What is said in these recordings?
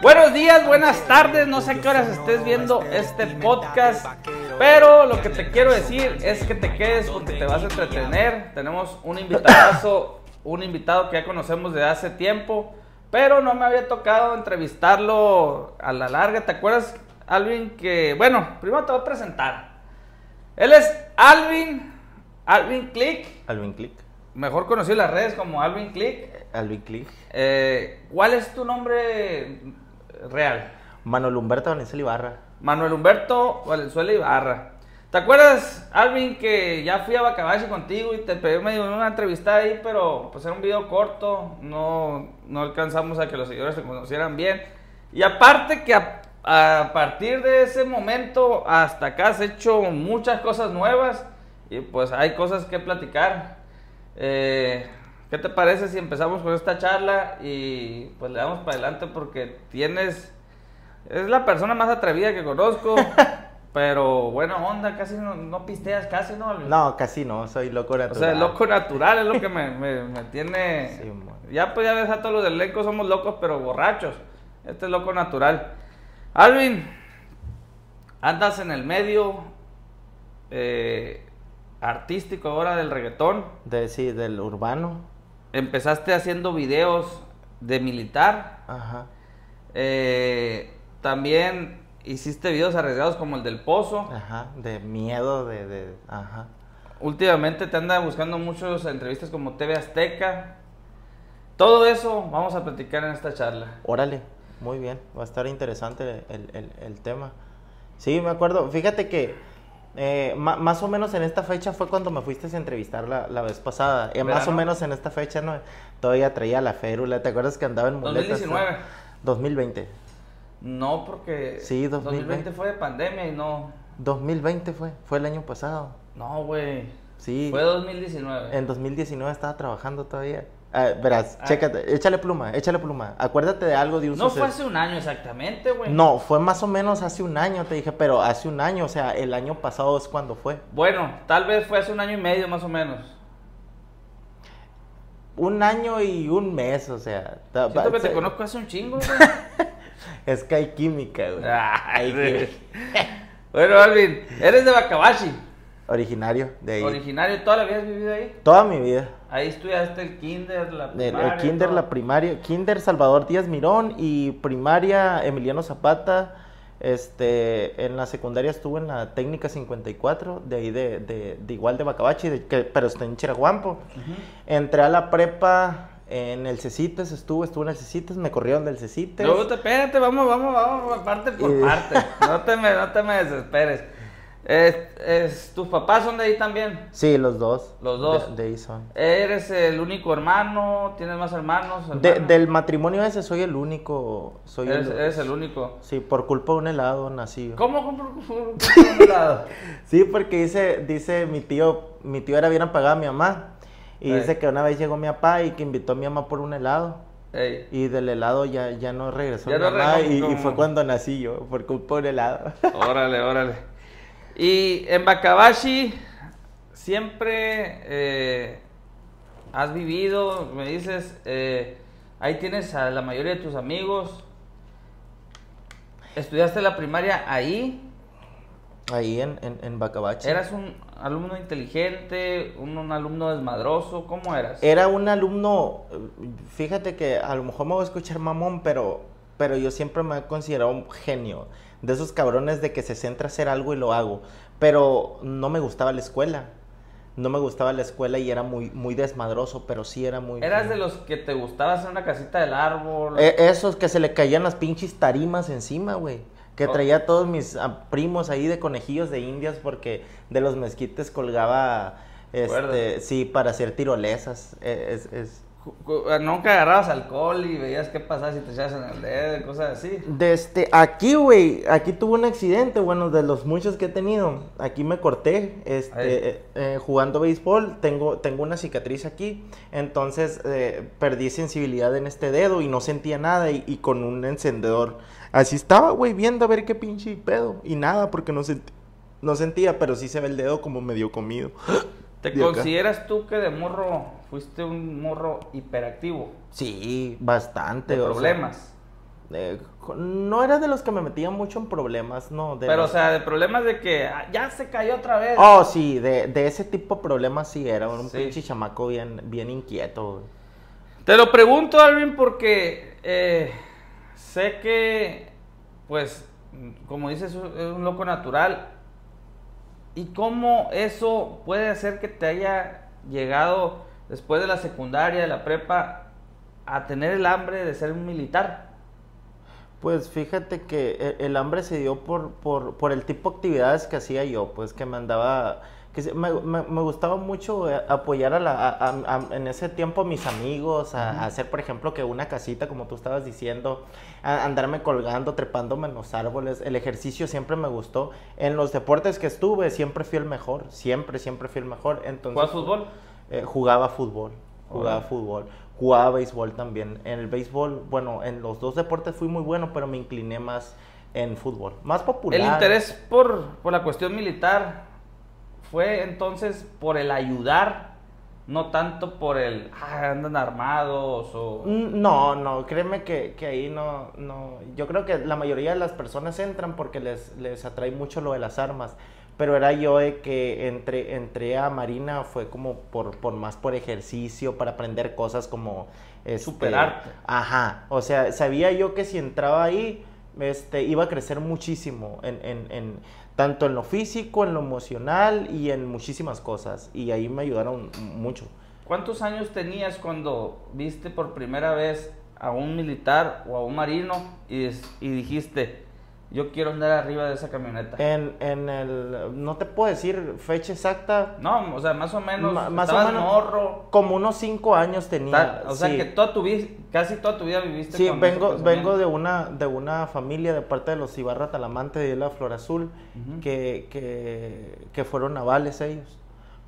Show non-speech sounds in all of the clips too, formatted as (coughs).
Buenos días, buenas tardes, no sé a qué horas estés viendo este podcast, pero lo que te quiero decir es que te quedes porque te vas a entretener. Tenemos un invitado, (coughs) un invitado que ya conocemos desde hace tiempo, pero no me había tocado entrevistarlo a la larga. ¿Te acuerdas, Alvin? Que, bueno, primero te voy a presentar. Él es Alvin, Alvin Click, Alvin Click. Mejor conocido en las redes como Alvin Click. Alvin Click. Eh, ¿Cuál es tu nombre real? Manuel Humberto Valenzuela Ibarra. Manuel Humberto Valenzuela Ibarra. ¿Te acuerdas, Alvin, que ya fui a Bacabachi contigo y te pedí medio una entrevista ahí, pero pues era un video corto, no, no alcanzamos a que los seguidores te conocieran bien. Y aparte que a, a partir de ese momento hasta acá has hecho muchas cosas nuevas y pues hay cosas que platicar. Eh, ¿Qué te parece si empezamos con esta charla y pues le damos para adelante porque tienes... Es la persona más atrevida que conozco, (laughs) pero buena onda, casi no, no pisteas, casi no. No, casi no, soy loco O natural. sea, el loco natural es lo que me, me- me tiene... Sí, ya pues ya ves a todos los del elenco somos locos pero borrachos. Este es loco natural. Alvin, andas en el medio eh, artístico ahora del reggaetón. De, sí, del urbano. Empezaste haciendo videos de militar. Ajá. Eh, también hiciste videos arriesgados como el del pozo. Ajá. De miedo, de, de. Ajá. Últimamente te anda buscando muchas entrevistas como TV Azteca. Todo eso vamos a platicar en esta charla. Órale, muy bien. Va a estar interesante el, el- el tema. Sí, me acuerdo. Fíjate que eh, más o menos en esta fecha fue cuando me fuiste a entrevistar la, la vez pasada. Eh, más o menos en esta fecha no todavía traía la férula. ¿Te acuerdas que andaba en muletas? 2019. 2020. No, porque Sí, 2020. fue de pandemia y no. 2020 fue, fue el año pasado. No, güey. Sí. Fue 2019. En 2019 estaba trabajando todavía. Ah, verás, Ah. chécate, échale pluma, échale pluma. Acuérdate de algo de un No suceso. fue hace un año exactamente, güey. No, fue más o menos hace un año, te dije, pero hace un año, o sea, el año pasado es cuando fue. Bueno, tal vez fue hace un año y medio más o menos. Un año y un mes, o sea. Siento que te conozco hace un chingo, güey. (laughs) Es que hay química, güey. Ay, Hay química. (laughs) Bueno, Alvin, eres de Bacabachi. Originario de ahí. Originario, ¿toda la vida has vivido ahí? Toda mi vida. Ahí estudiaste el kinder, la primaria. el kinder, todo. la primaria, kinder Salvador Díaz Mirón y primaria Emiliano Zapata. Este, en la secundaria estuve en la técnica 54, de ahí de, de, de igual de Bacabachi, de, que, pero está en Chiraguampo. Entré a la prepa en el Cecites, estuve, estuve en el Cecites, me corrieron del Cecites. Te, espérate, vamos, vamos, vamos, parte por (laughs) parte. No te me, no te me desesperes. Es, es- ¿Tus papás son de ahí también? Sí, los dos. Los dos. De, de ahí son. ¿Eres el único hermano? ¿Tienes más hermanos? De- del matrimonio ese soy el único. Soy Eres, el, eres el único. Sí, por culpa de un helado nací. ¿Cómo compro un (laughs) helado? Sí, porque dice, dice mi tío, mi tío era bien apagado a mi mamá. Y Ey. dice que una vez llegó mi papá y que invitó a mi mamá por un helado. Ey, Y del helado ya, ya no regresó Ya mi no mamá. y, y fue cuando nací yo, por culpa de un helado. órale, órale. Y en Bacabashi siempre eh, has vivido, me dices, eh, ahí tienes a la mayoría de tus amigos. ¿Estudiaste la primaria ahí? Ahí en, en, en Bacabachi. ¿Eras un alumno inteligente, un, un alumno desmadroso? ¿Cómo eras? Era un alumno, eh, fíjate que a lo mejor me voy a escuchar mamón, pero, pero yo siempre me he considerado un genio. De esos cabrones de que se centra a hacer algo y lo hago. Pero no me gustaba la escuela. No me gustaba la escuela y era muy, muy desmadroso, pero sí era muy... ¿Eras de los que te gustaba hacer una casita del árbol? Eh, esos que se le caían las pinches tarimas encima, güey. Que traía a todos mis ah, primos ahí de conejillos de indias porque de los mezquites colgaba, este, sí, para hacer tirolesas. Eh, Es, Nunca agarrabas alcohol y veías qué pasaba si te echabas en el dedo cosas así. De este, aquí, güey, aquí tuve un accidente, bueno, de los muchos que he tenido. Aquí me corté, este, eh, eh, jugando béisbol, tengo, tengo una cicatriz aquí. Entonces, eh, perdí sensibilidad en este dedo y no sentía nada y, y con un encendedor. Así estaba, güey, viendo a ver qué pinche pedo. Y nada, porque no, sent- no sentía, pero sí se ve el dedo como medio comido. ¿Te De acá. consideras tú que de morro fuiste un morro hiperactivo? Sí, bastante. De sea, problemas. no era de los que me metían mucho en problemas, no. De Pero, los- o sea, de problemas de que ah, ya se cayó otra vez. Oh, sí, de, de ese tipo de problemas sí era. Un Sí. pinche chamaco bien, bien inquieto. Te lo pregunto, Alvin, porque eh, sé que, pues, como dices, es un loco natural. ¿Y cómo eso puede hacer que te haya llegado después de la secundaria, de la prepa, a tener el hambre de ser un militar? Pues fíjate que e- el hambre se dio por, por, por el tipo de actividades que hacía yo, pues que me andaba, que me, me- me gustaba mucho eh, apoyar a la, a- a- a- en ese tiempo a mis amigos, a, hacer por ejemplo que una casita como tú estabas diciendo, a- andarme colgando, trepándome en los árboles, el ejercicio siempre me gustó, en los deportes que estuve siempre fui el mejor, siempre, siempre fui el mejor, entonces... ¿Juegas fútbol? Eh, jugaba fútbol, jugaba fútbol, jugaba béisbol también. En el béisbol, bueno, en los dos deportes fui muy bueno, pero me incliné más en fútbol, más popular. El interés por, por la cuestión militar fue entonces por el ayudar, no tanto por el, ah, andan armados o... Mm, No, no, créeme que, que ahí no, no. Yo creo que la mayoría de las personas entran porque les, les atrae mucho lo de las armas. Pero era yo de que entré, entré a Marina fue como por, por más por ejercicio, para aprender cosas como este, Superarte. Ajá. O sea, sabía yo que si entraba ahí, este, iba a crecer muchísimo en, en, en tanto en lo físico, en lo emocional y en muchísimas cosas. Y ahí me ayudaron mucho. ¿Cuántos años tenías cuando viste por primera vez a un militar o a un marino y, y dijiste, yo quiero andar arriba de esa camioneta? En, en el, no te puedo decir fecha exacta, No, o sea, más o menos, Ma- más o menos. morro. como unos cinco años tenía. o sea, sí. que toda tu vida, casi toda tu vida viviste Sí, con vengo, vengo de una, de una familia de parte de los Ibarra Talamante de la Flor Azul, que, que, que fueron navales ellos.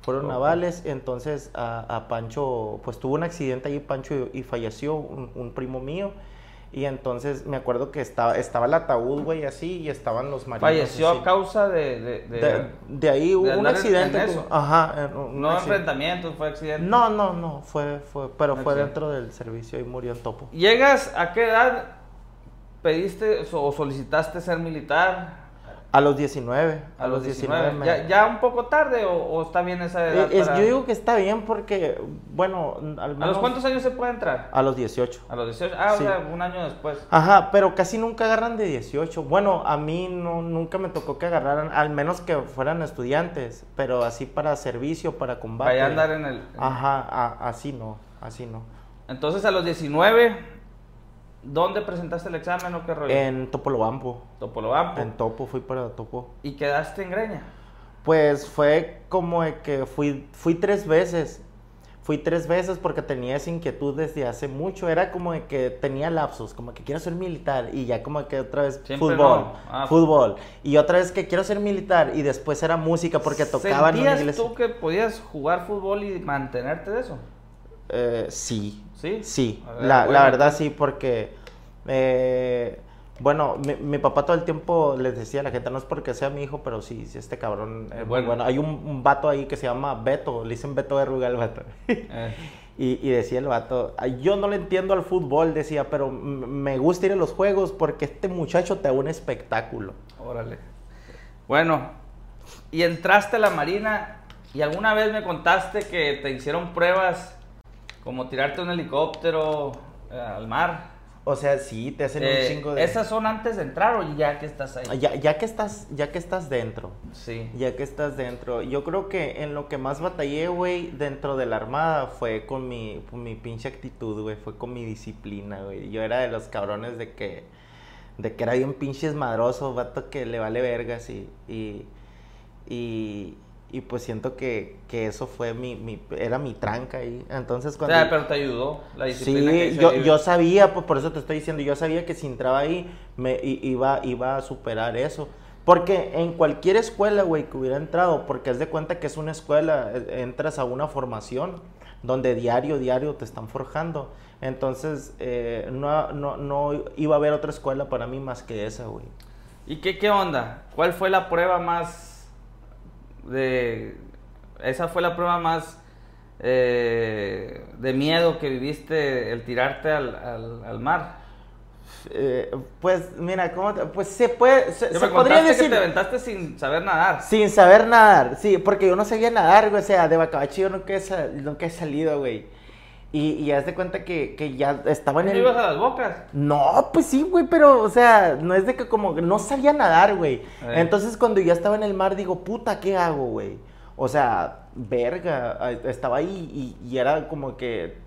Fueron navales, entonces a, a Pancho, pues tuvo un accidente ahí Pancho y, y falleció un, un primo mío. Y entonces me acuerdo que estaba, estaba el ataúd, güey, así, y estaban los marinos. Falleció así. a causa de... de, de- De, de ahí hubo un accidente. eso. Ajá. un no accidente. enfrentamientos, fue accidente. No, no, no, fue, fue, pero fue dentro del servicio y murió en topo. ¿Llegas a qué edad pediste o solicitaste ser militar? A los 19. A los 19. me- ¿Ya, ya un poco tarde o, o está bien esa Eh, edad? es- para- Yo digo que está bien porque, bueno, al menos... ¿A los cuántos años se puede entrar? A los 18. A los 18. Ah, Sí. o sea, un año después. Ajá, pero casi nunca agarran de 18. Bueno, a mí no, nunca me tocó que agarraran, al menos que fueran estudiantes, pero así para servicio, para combate. Para andar en el... en- Ajá, a- así no, así no. Entonces, a los 19, ¿dónde presentaste el examen o qué rollo? En Topolobampo. Topolobampo. En Topo, fui para Topo. ¿Y quedaste en Greña? Pues fue como de que fui, fui tres veces. Fui tres veces porque tenía esa inquietud desde hace mucho. Era como de que tenía lapsos, como que quiero ser militar y ya como que otra vez Siempre fútbol, no. Ah. fútbol. Y otra vez que quiero ser militar y después era música porque tocaba en una ¿Sentías iglesia. tú que podías jugar fútbol y mantenerte de eso? Eh, sí, ¿Sí? sí. Ver, La, bueno. la verdad sí, porque... eh, bueno, mi, mi papá todo el tiempo les decía a la gente, no es porque sea mi hijo, pero sí, sí este cabrón es muy Bueno. bueno. Hay un, un vato ahí que se llama Beto, le dicen Beto de Rugal, vato. (laughs) Eh, Y, y decía el vato, "Ay, yo no le entiendo al fútbol, decía, pero me gusta ir a los juegos porque este muchacho te da un espectáculo. órale. Bueno, y entraste a la marina y alguna vez me contaste que te hicieron pruebas como tirarte un helicóptero eh, al mar. O sea, sí, te hacen Eh, un chingo de... ¿Esas son antes de entrar o ya que estás ahí? Ya, ya que estás, ya que estás dentro, Sí. ya que estás dentro, yo creo que en lo que más batallé, güey, dentro de la armada fue con mi, con mi pinche actitud, güey, fue con mi disciplina, güey. Yo era de los cabrones de que, de que era bien pinches madroso, vato que le vale vergas y, y, y, y pues siento que, que eso fue mi, mi, era mi tranca ahí. Entonces O cuando... sea, pero te ayudó la disciplina Sí, yo, yo sabía, pues por eso te estoy diciendo, yo sabía que si entraba ahí me iba, iba a superar eso. Porque en cualquier escuela, güey, que hubiera entrado, porque haz de cuenta que es una escuela, eh, entras a una formación donde diario, diario te están forjando. Entonces, eh, no, no, no iba a haber otra escuela para mí más que esa, güey. ¿Y qué, qué onda? ¿Cuál fue la prueba más de... Esa fue la prueba más eh, de miedo que viviste el tirarte al, al- al mar? Eh, pues mira, ¿cómo te- pues se puede, se, podría decir que te aventaste sin saber nadar. sin saber nadar, sí, porque yo no sabía nadar, güey, o sea, de Bacabachi yo nunca he, nunca he salido, güey. Y, y haz de cuenta que, que ya estaba en ¿No el... ibas a las bocas? No, pues sí, güey, pero, o sea, no es de que como que no sabía nadar, güey. Entonces cuando ya estaba en el mar, digo, puta, ¿qué hago, güey? O sea, verga, estaba ahí y, y era como que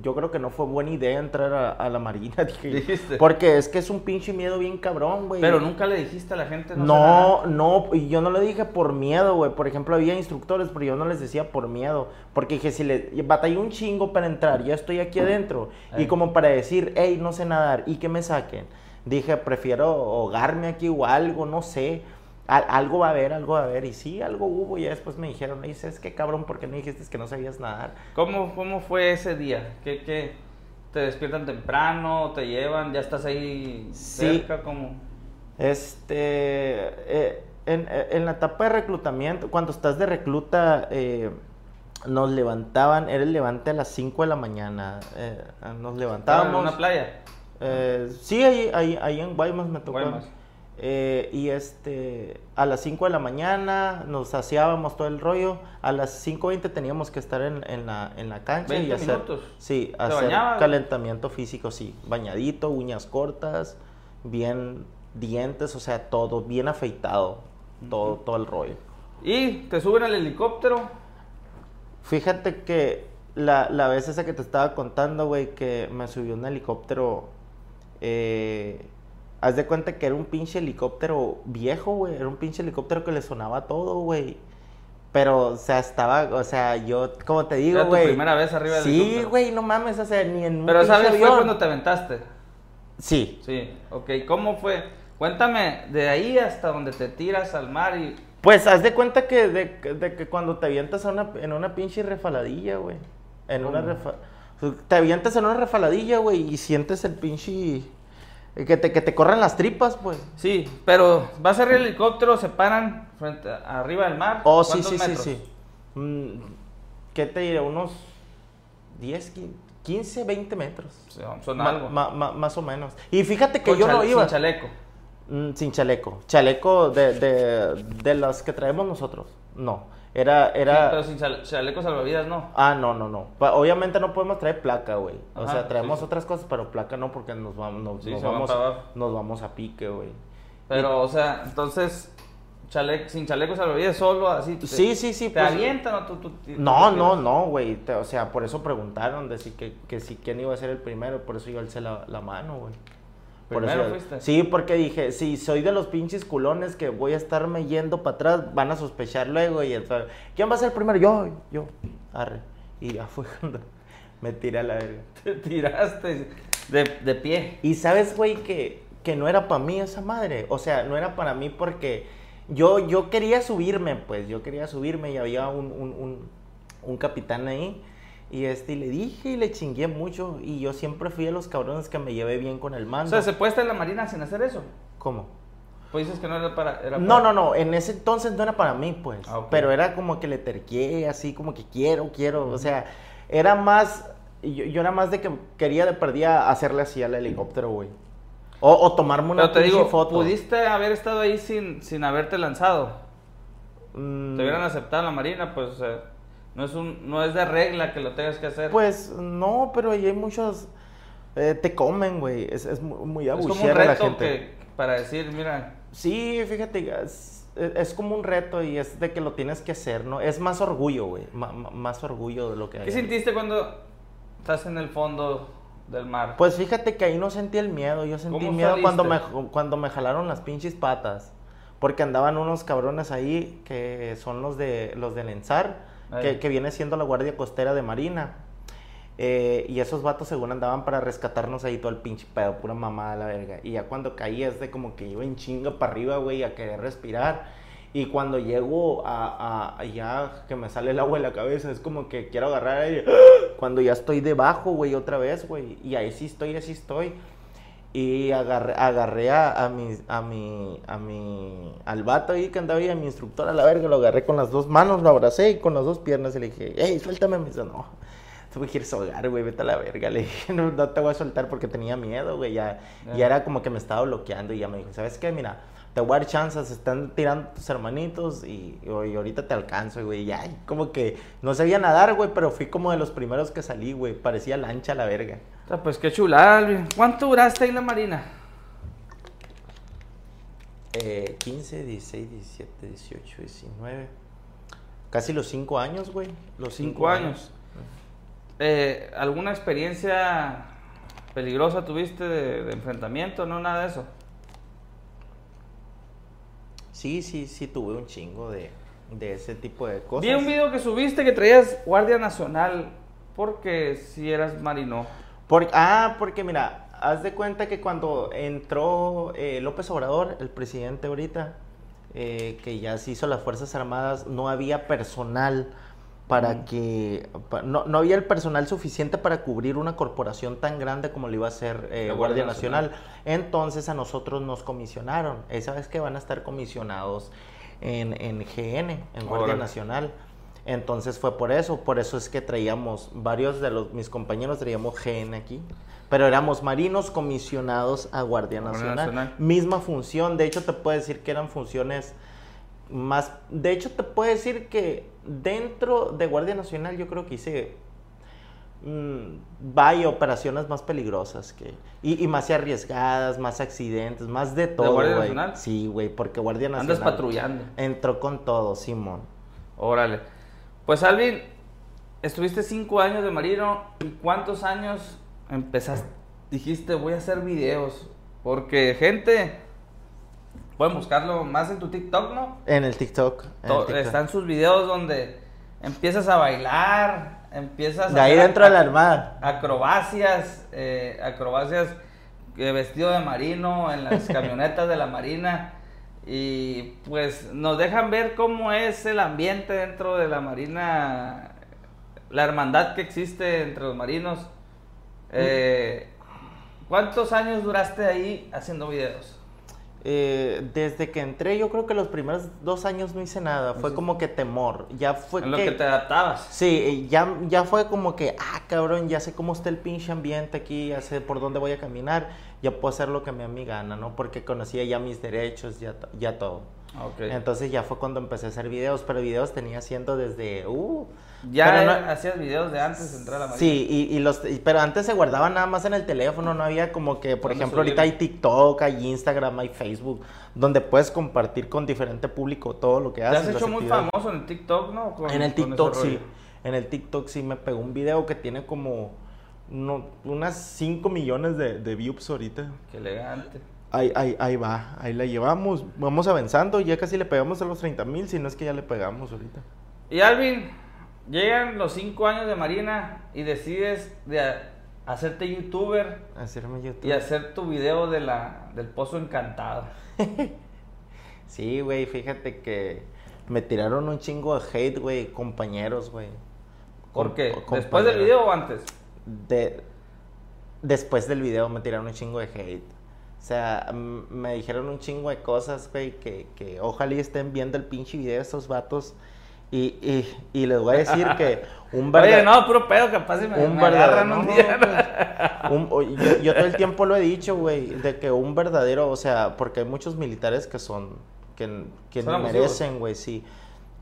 yo creo que no fue buena idea entrar a, a la marina, (laughs) dije. Dijiste. Porque es que es un pinche miedo bien cabrón, güey. Pero nunca le dijiste a la gente. No, no, y yo no lo dije por miedo, güey. Por ejemplo, había instructores, pero yo no les decía por miedo. Porque dije, si le batallé un chingo para entrar, ya estoy aquí adentro. Y como para decir, hey, no sé nadar, y que me saquen. Dije, prefiero ahogarme aquí o algo, no sé. Al- algo va a haber, algo va a haber. Y sí, algo hubo. Y ya después me dijeron, y dices, qué cabrón, ¿por qué no dijiste que no sabías nadar? ¿Cómo, ¿Cómo fue ese día? ¿Qué, qué? ¿Te despiertan temprano? ¿Te llevan? ¿Ya estás ahí Sí. cerca? ¿Cómo? Este, eh, en, en la etapa de reclutamiento, cuando estás de recluta, eh, nos levantaban, era el levante a las 5 de la mañana, eh, nos ¿Estaban en levantábamos. una playa? eh, sí, ahí, ahí, ahí en Guaymas me tocó. Guaymas. Eh, y este, a las 5 de la mañana nos saciábamos todo el rollo. A las 5.20 teníamos que estar en, en la, en la cancha y 20 hacer, minutos. sí, ¿Te hacer calentamiento físico, sí. Bañadito, uñas cortas, bien dientes, o sea, todo bien afeitado, todo, todo el rollo. ¿Y te suben al helicóptero? Fíjate que la, la vez esa que te estaba contando, güey, que me subió un helicóptero, eh, haz de cuenta que era un pinche helicóptero viejo, güey, era un pinche helicóptero que le sonaba todo, güey. Pero, o sea, estaba, o sea, yo, como te digo, Era tu güey. primera vez arriba del Sí, güey, no mames, o sea, ni en un Pero ¿sabes? Fue avión. cuando te aventaste. Sí, Sí, ok. ¿Cómo fue? Cuéntame, de ahí hasta donde te tiras al mar y... Pues haz de cuenta que de, de que cuando te avientas a una, en una pinche refaladilla, güey. En una refa- Te avientas en una refaladilla, güey, y sientes el pinche. Que te, que te corran las tripas, pues. Sí, pero vas arriba del helicóptero, se paran frente a- arriba del mar. Oh, sí, ¿Cuántos sí, sí, metros? sí. Mm, ¿Qué te diré? Unos 10, 15, 20 metros. Sí, son algo. ma- ma- más o menos. Y fíjate que Con yo no iba. Sin chaleco. Mm, sin chaleco. Chaleco de, de, de las que traemos nosotros. No. Era. Sí, era... pero sin chale- chaleco salvavidas no. Ah, no, no, no. Pa- Obviamente no podemos traer placa, güey. O sea, traemos sí, otras cosas, pero placa no, porque nos vamos, nos, Sí, vamos, nos vamos a pique, güey. Pero, o sea, entonces, chale- sin chaleco salvavidas solo así. te- Sí, sí, sí, ¿Te pues- avientan o tú, tú- tú- No, no, no, güey. O sea, por eso preguntaron de si que, que si quién iba a ser el primero, por eso yo alcé la, la mano, güey. Por ¿Primero eso- fuiste? Sí, porque dije, si soy de los pinches culones que voy a estarme yendo para atrás, van a sospechar luego y ¿quién va a ser primero? Yo, yo, arre. Y ya fue (laughs) cuando me tiré a la verga. Te tiraste de, de pie. Y sabes, güey, que, que no era para mí esa madre. O sea, no era para mí porque yo, yo quería subirme, pues. Yo quería subirme y había un, un, un, un capitán ahí. Y este, y le dije y le chingué mucho. Y yo siempre fui de los cabrones que me llevé bien con el O mando. sea, ¿se puede estar en la marina sin hacer eso? ¿Cómo? Pues dices que no era para... Era No, para- no, no. En ese entonces no era para mí, pues. Ah, ok. Pero era como que le terqué, así como que quiero, quiero. O sea, era más. Yo, yo era más de que quería de perdida hacerle así al helicóptero, güey. O, o tomarme una Pero te digo, foto. pudiste haber estado ahí sin, sin haberte lanzado. Mm, Te hubieran aceptado en la marina, pues, o sea, no es, un, no es de regla que lo tengas que hacer. Pues no, pero ahí hay muchos. eh, te comen, güey. Es, es muy, muy es como un abuchear a la reto gente. que, para decir, mira, Sí, fíjate, es, es como un reto y es de que lo tienes que hacer, ¿no? Es más orgullo, güey. más orgullo de lo que hay. ¿qué sentiste cuando estás en el fondo del mar? Pues fíjate que ahí no sentí el miedo. Yo sentí ¿Cómo miedo cuando me, cuando me jalaron las pinches patas. Porque andaban unos cabrones ahí que son los de los del ENSAR. Que, viene siendo la Guardia Costera de Marina. Eh, y esos vatos según andaban para rescatarnos ahí todo el pinche pedo, pura mamada la verga. Y ya cuando caí es de como que iba en chinga para arriba, güey, a querer respirar. Y cuando llego a, a- a ya que me sale el agua de la cabeza, es como que quiero agarrar aire. (gasps) Cuando ya estoy debajo, güey, otra vez, güey. Y ahí sí estoy, así estoy. Y agarré, agarré a, a mi, a mi, a mi, al vato ahí que andaba ahí, a mi instructor a la verga, lo agarré con las dos manos, lo abracé y con las dos piernas y le dije, hey, suéltame, me dice, no, tuve que ir a hogar, güey, vete a la verga. Le dije, (laughs) no, no te voy a soltar porque tenía miedo, güey. Ya, Ya. ya era como que me estaba bloqueando y ya me dijo, ¿sabes qué? Mira, te voy a dar chances, están tirando tus hermanitos y, y ahorita te alcanzo, güey. Ya, y como que no sabía nadar, güey, pero fui como de los primeros que salí, güey. Parecía lancha la verga. Sea, pues qué chulada, Alvin. ¿Cuánto duraste ahí en la marina? Eh, 15, 16, 17, 18, 19. Casi los 5 años, güey. Los Cinco años. Eh, ¿Alguna experiencia peligrosa tuviste de, de enfrentamiento? No, nada de eso. Sí, sí, sí, tuve un chingo de, de ese tipo de cosas. Vi un video que subiste que traías Guardia Nacional porque si eras marino. Por- ah, porque mira, haz de cuenta que cuando entró eh, López Obrador, el presidente ahorita, eh, que ya se hizo las Fuerzas Armadas, no había personal para Mm. que... pa- no, no había el personal suficiente para cubrir una corporación tan grande como lo iba a hacer eh, Guardia, Nacional. Entonces a nosotros nos comisionaron. Esa vez que van a estar comisionados en, en GN, en Guardia Órale. Nacional. Entonces fue por eso, por eso es que traíamos, varios de los, mis compañeros traíamos GN aquí, pero éramos marinos comisionados a Guardia Guardia Nacional. Nacional. Misma función, de hecho te puedo decir que eran funciones más, de hecho te puedo decir que dentro de Guardia Nacional yo creo que hice mm, vaya operaciones más peligrosas que y, y más arriesgadas, más accidentes, más de todo. Guardia güey. Nacional? Sí, güey, porque Guardia Nacional Andas patrullando. entró con todo, Simón. Órale. Pues Alvin, estuviste cinco años de marino y cuántos años empezaste, dijiste voy a hacer videos. Porque gente, pueden buscarlo más en tu TikTok, ¿no? En el TikTok. en el To- TikTok. Están sus videos donde empiezas a bailar, empiezas De a ahí dentro de la armada. acrobacias, eh, acrobacias eh, vestido de marino en las (laughs) camionetas de la marina y pues nos dejan ver cómo es el ambiente dentro de la marina, la hermandad que existe entre los marinos. Eh, ¿Cuántos años duraste ahí haciendo videos? Eh, desde que entré, yo creo que los primeros dos años no hice nada. Fue Sí. como que temor. Ya fue en lo que. que te adaptabas. Sí, ya, ya fue como que, ah, cabrón, ya sé cómo está el pinche ambiente aquí, ya sé por dónde voy a caminar, ya puedo hacer lo que me da mi gana, ¿no? Porque conocía ya mis derechos, ya, ya todo. Entonces ya fue cuando empecé a hacer videos, pero videos tenía haciendo desde, uh, ya no- eh, hacías videos de antes de entrar a la marina. Sí, y, y los, y- pero antes se guardaban nada más en el teléfono, no había como que, por ¿Dónde ejemplo, ahorita hay? TikTok, hay Instagram, hay Facebook, donde puedes compartir con diferente público todo lo que Te haces. has las hecho muy actividades. famoso en el TikTok, ¿no? Con- En el TikTok sí, en el TikTok sí me pegó un video que tiene como no, unas 5 millones de, de views ahorita. Qué elegante. Ahí, ahí, ahí va, ahí la llevamos, vamos avanzando, ya casi le pegamos a los 30 mil, si no es que ya le pegamos ahorita. Y Alvin, llegan los cinco años de Marina y decides de hacerte youtuber Hacerme y hacer tu video de la, del pozo encantado. (laughs) Sí, güey, fíjate que me tiraron un chingo de hate, güey, compañeros, güey. ¿Por qué? compañeros. ¿Después del video o antes? De... Después del video me tiraron un chingo de hate. O sea, me dijeron un chingo de cosas, güey, que, que ojalá y estén viendo el pinche video de estos vatos. Y, y, y les voy a decir que (laughs) un Oye, verdad- no, puro pedo, capaz si me, un me agarran verdadero. un día. Un- o- yo, yo todo el tiempo lo he dicho, güey, de que un verdadero, o sea, porque hay muchos militares que son, que, que Son merecen, güey, sí.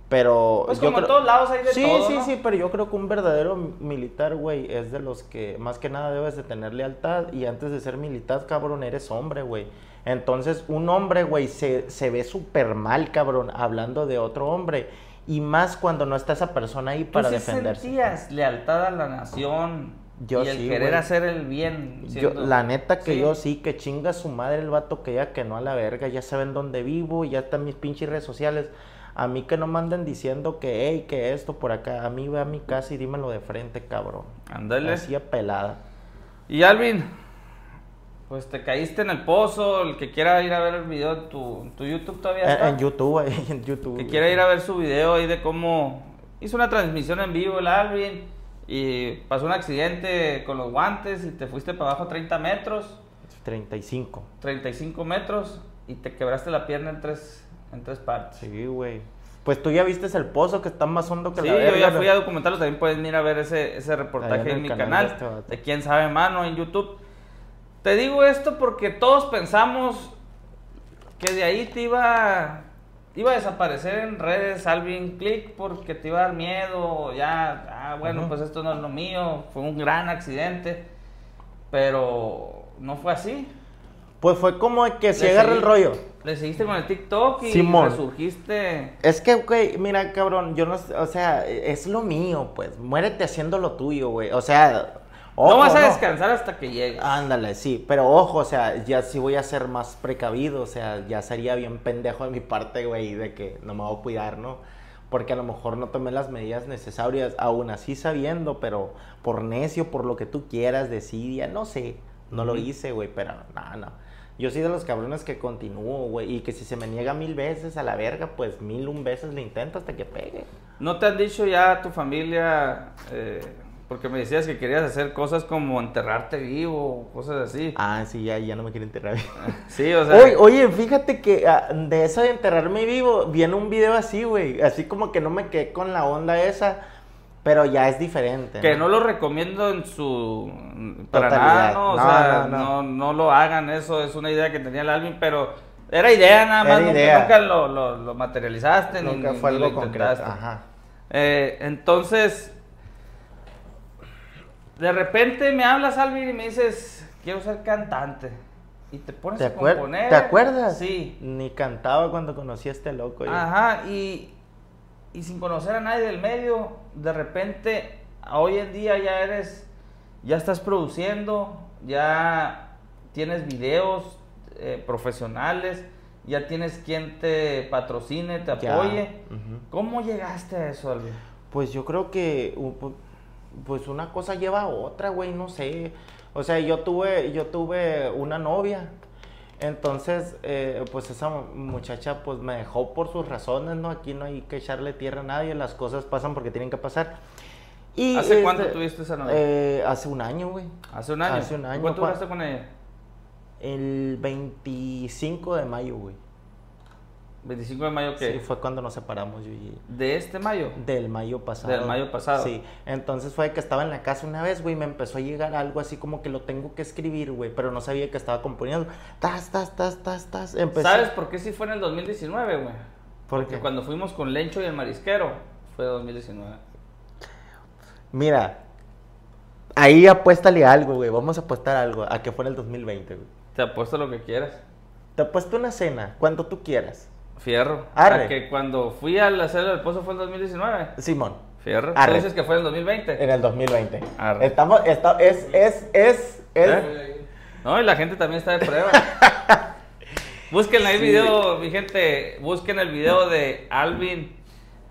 Pero Pues yo como en todos lados hay de sí, todo, sí, ¿no? sí, pero yo creo que un verdadero militar, güey, es de los que más que nada debes de tener lealtad y antes de ser militar, cabrón, eres hombre, güey. Entonces, un hombre, güey, se, se ve súper mal, cabrón, hablando de otro hombre. Y más cuando no está esa persona ahí ¿Tú para sí defenderse. sentías lealtad a la nación Yo y el sí, querer güey. hacer el bien? Yo, la neta que Sí. yo sí, que chinga su madre el vato que ya que no a la verga, ya saben dónde vivo, ya están mis pinches redes sociales. A mí que no manden diciendo que, hey, que esto por acá, a mí ve a mi casa y dímelo de frente, cabrón. Ándale. Así pelada. Y Alvin, pues te caíste en el pozo. El que quiera ir a ver el video en tu, tu YouTube todavía En, está. en YouTube, ahí, (laughs) en YouTube. que quiera ir a ver su video ahí de cómo hizo una transmisión en vivo el Alvin y pasó un accidente con los guantes y te fuiste para abajo 30 metros, 35. 35 metros y te quebraste la pierna en tres, en tres partes. Sí, güey. Pues tú ya viste el pozo que está más hondo que Sí, la yo verga. ya fui a documentarlo, también pueden ir a ver ese, ese reportaje en en, mi canal canal, de este de quién sabe mano en YouTube. Te digo esto porque todos pensamos que de ahí te iba, iba a desaparecer en redes Alvin Click porque te iba a dar miedo, ya, ah, bueno, pues esto no es lo mío, fue un gran accidente, pero no fue así. Pues fue como que se Le agarra seguí- el rollo. Le seguiste con el TikTok y Simón. resurgiste. Es que, güey, mira, cabrón, yo no o sea, es lo mío, pues. Muérete haciendo lo tuyo, güey. O sea, ojo, no vas a no. descansar hasta que llegues. Ándale, sí, pero ojo, o sea, ya sí voy a ser más precavido, o sea, ya sería bien pendejo de mi parte, güey, de que no me voy a cuidar, ¿no? Porque a lo mejor no tomé las medidas necesarias, aún así sabiendo, pero por necio, por lo que tú quieras, desidia, no sé, no lo hice, güey, pero no, no. Yo soy de los cabrones que continúo, güey, y que si se me niega mil veces a la verga, pues mil un veces le intento hasta que pegue. ¿No te han dicho ya tu familia, eh, porque me decías que querías hacer cosas como enterrarte vivo, cosas así? Ah, sí, ya, ya no me quiero enterrar. (laughs) Sí, o sea, Oye, oye, fíjate que ah, de eso de enterrarme vivo, viene un video así, güey. Así como que no me quedé con la onda esa, pero ya es diferente. que no lo recomiendo en su... Para Totalidad. nada, ¿no? O No, sea, no, lo hagan, eso es una idea que tenía el Alvin, pero era idea nada más, nunca, nunca lo, lo- lo materializaste, Nunca ni, fue ni algo lo concreto. Ajá. Eh, entonces, de repente me hablas, Alvin, y me dices, quiero ser cantante. Y te pones ¿Te, a componer. ¿Te acuerdas? Sí. Ni cantaba cuando conocí a este loco. yo. Ajá, y, y sin conocer a nadie del medio, de repente, hoy en día ya eres, ya estás produciendo, ya tienes videos eh, profesionales, ya tienes quien te patrocine, te apoye. ¿Cómo llegaste a eso, Alvin? Pues yo creo que pues una cosa lleva a otra, güey, no sé. O sea, yo tuve yo tuve una novia. Entonces, eh, pues esa muchacha pues me dejó por sus razones, ¿no? Aquí no hay que echarle tierra a nadie, las cosas pasan porque tienen que pasar. Y, ¿Hace cuánto este, tuviste esa novia? eh, hace un año, güey. Hace un año. hace un año, ¿Cuánto duraste con ella? El 25 de mayo, güey. 25 de mayo que Sí, fue cuando nos separamos yo y de este mayo. Del mayo pasado. Del mayo pasado. Sí. Entonces fue que estaba en la casa una vez, güey, me empezó a llegar algo así como que lo tengo que escribir, güey, pero no sabía que estaba componiendo. Tas, tas, tas, tas, tas. Empecé. ¿Sabes por qué sí fue en el 2019, güey? ¿Por Porque qué? cuando fuimos con Lencho y el Marisquero fue 2019. Mira, ahí apuéstale algo, güey. Vamos a apostar algo. A que fue en el 2020, güey. Te apuesto lo que quieras. Te apuesto una cena, cuando tú quieras. Fierro. Arre. A que cuando fui al hacer el pozo fue en 2019. Simón, Fierro. Arre. Tú dices que fue en el 2020. en el 2020. Arre. Estamos, está, es, es, es, es. ¿Eh? No, y la gente también está de prueba. (laughs) busquen ahí el video, mi gente. Busquen el video de Alvin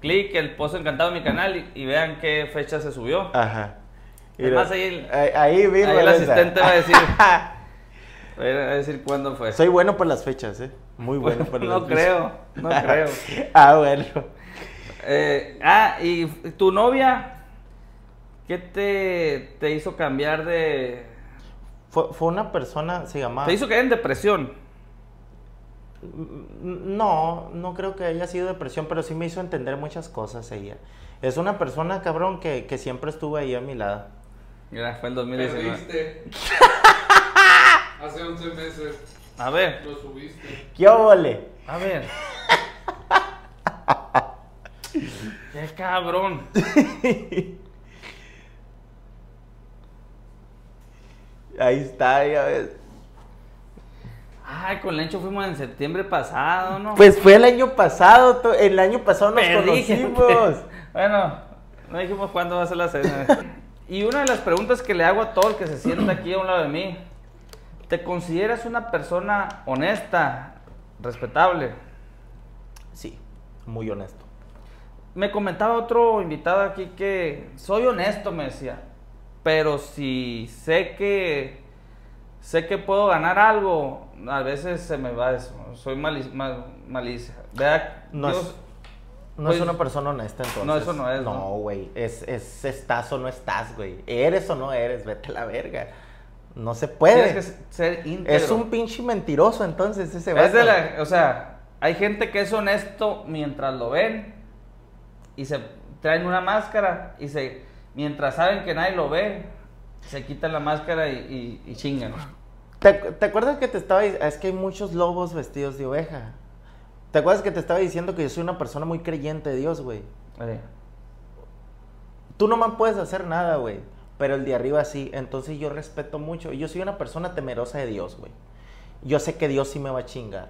Click, el pozo encantado en mi canal y, y vean qué fecha se subió. Ajá. Además, ahí el- ahí, ahí ahí el asistente va a decir. (laughs) Voy a decir cuándo fue. Soy bueno por las fechas, ¿eh? Muy bueno por las (laughs) no creo, no (laughs) creo. ah, bueno. Eh, ah, y tu novia, ¿qué te, te hizo cambiar de... Fue, fue una persona, se llamaba... Te hizo caer en depresión. No, no creo que haya sido depresión, pero sí me hizo entender muchas cosas ella. Es una persona, cabrón, que, que siempre estuvo ahí a mi lado. Mira, fue en 2019. Perdiste. Hace 11 meses A ver, lo subiste. ¿Qué óvole? a ver. (laughs) Qué cabrón. Ahí está, ya ves. Ay, con Lencho fuimos en septiembre pasado, ¿no? Pues fue el año pasado, to- el año pasado nos Perdí, gente. conocimos. (laughs) Bueno, no dijimos cuándo va a ser la cena. (laughs) Y una de las preguntas que le hago a todo el que se sienta aquí a un lado de mí, ¿te consideras una persona honesta, respetable? Sí, muy honesto. Me comentaba otro invitado aquí que soy honesto, me decía, pero si sé que sé que puedo ganar algo, a veces se me va eso. Soy mali- ma- malicia. Vea, No es- No Pues- es una persona honesta entonces. No, eso no es, ¿no? No, güey. Es, es estás o no estás, güey. Eres o no eres, vete a la verga. No se puede. tienes que ser íntegro. Es un pinche mentiroso entonces ese Es de la, o sea, hay gente que es honesto mientras lo ven, y se traen una máscara y se mientras saben que nadie lo ve, se quitan la máscara y, y, y chingan. ¿Te, te acuerdas que te estaba diciendo? Es que hay muchos lobos vestidos de oveja. ¿Te acuerdas que te estaba diciendo que yo soy una persona muy creyente de Dios, güey? Eh, Tú no me puedes hacer nada, güey. Pero el de arriba sí. Entonces yo respeto mucho. Yo soy una persona temerosa de Dios, güey. Yo sé que Dios sí me va a chingar.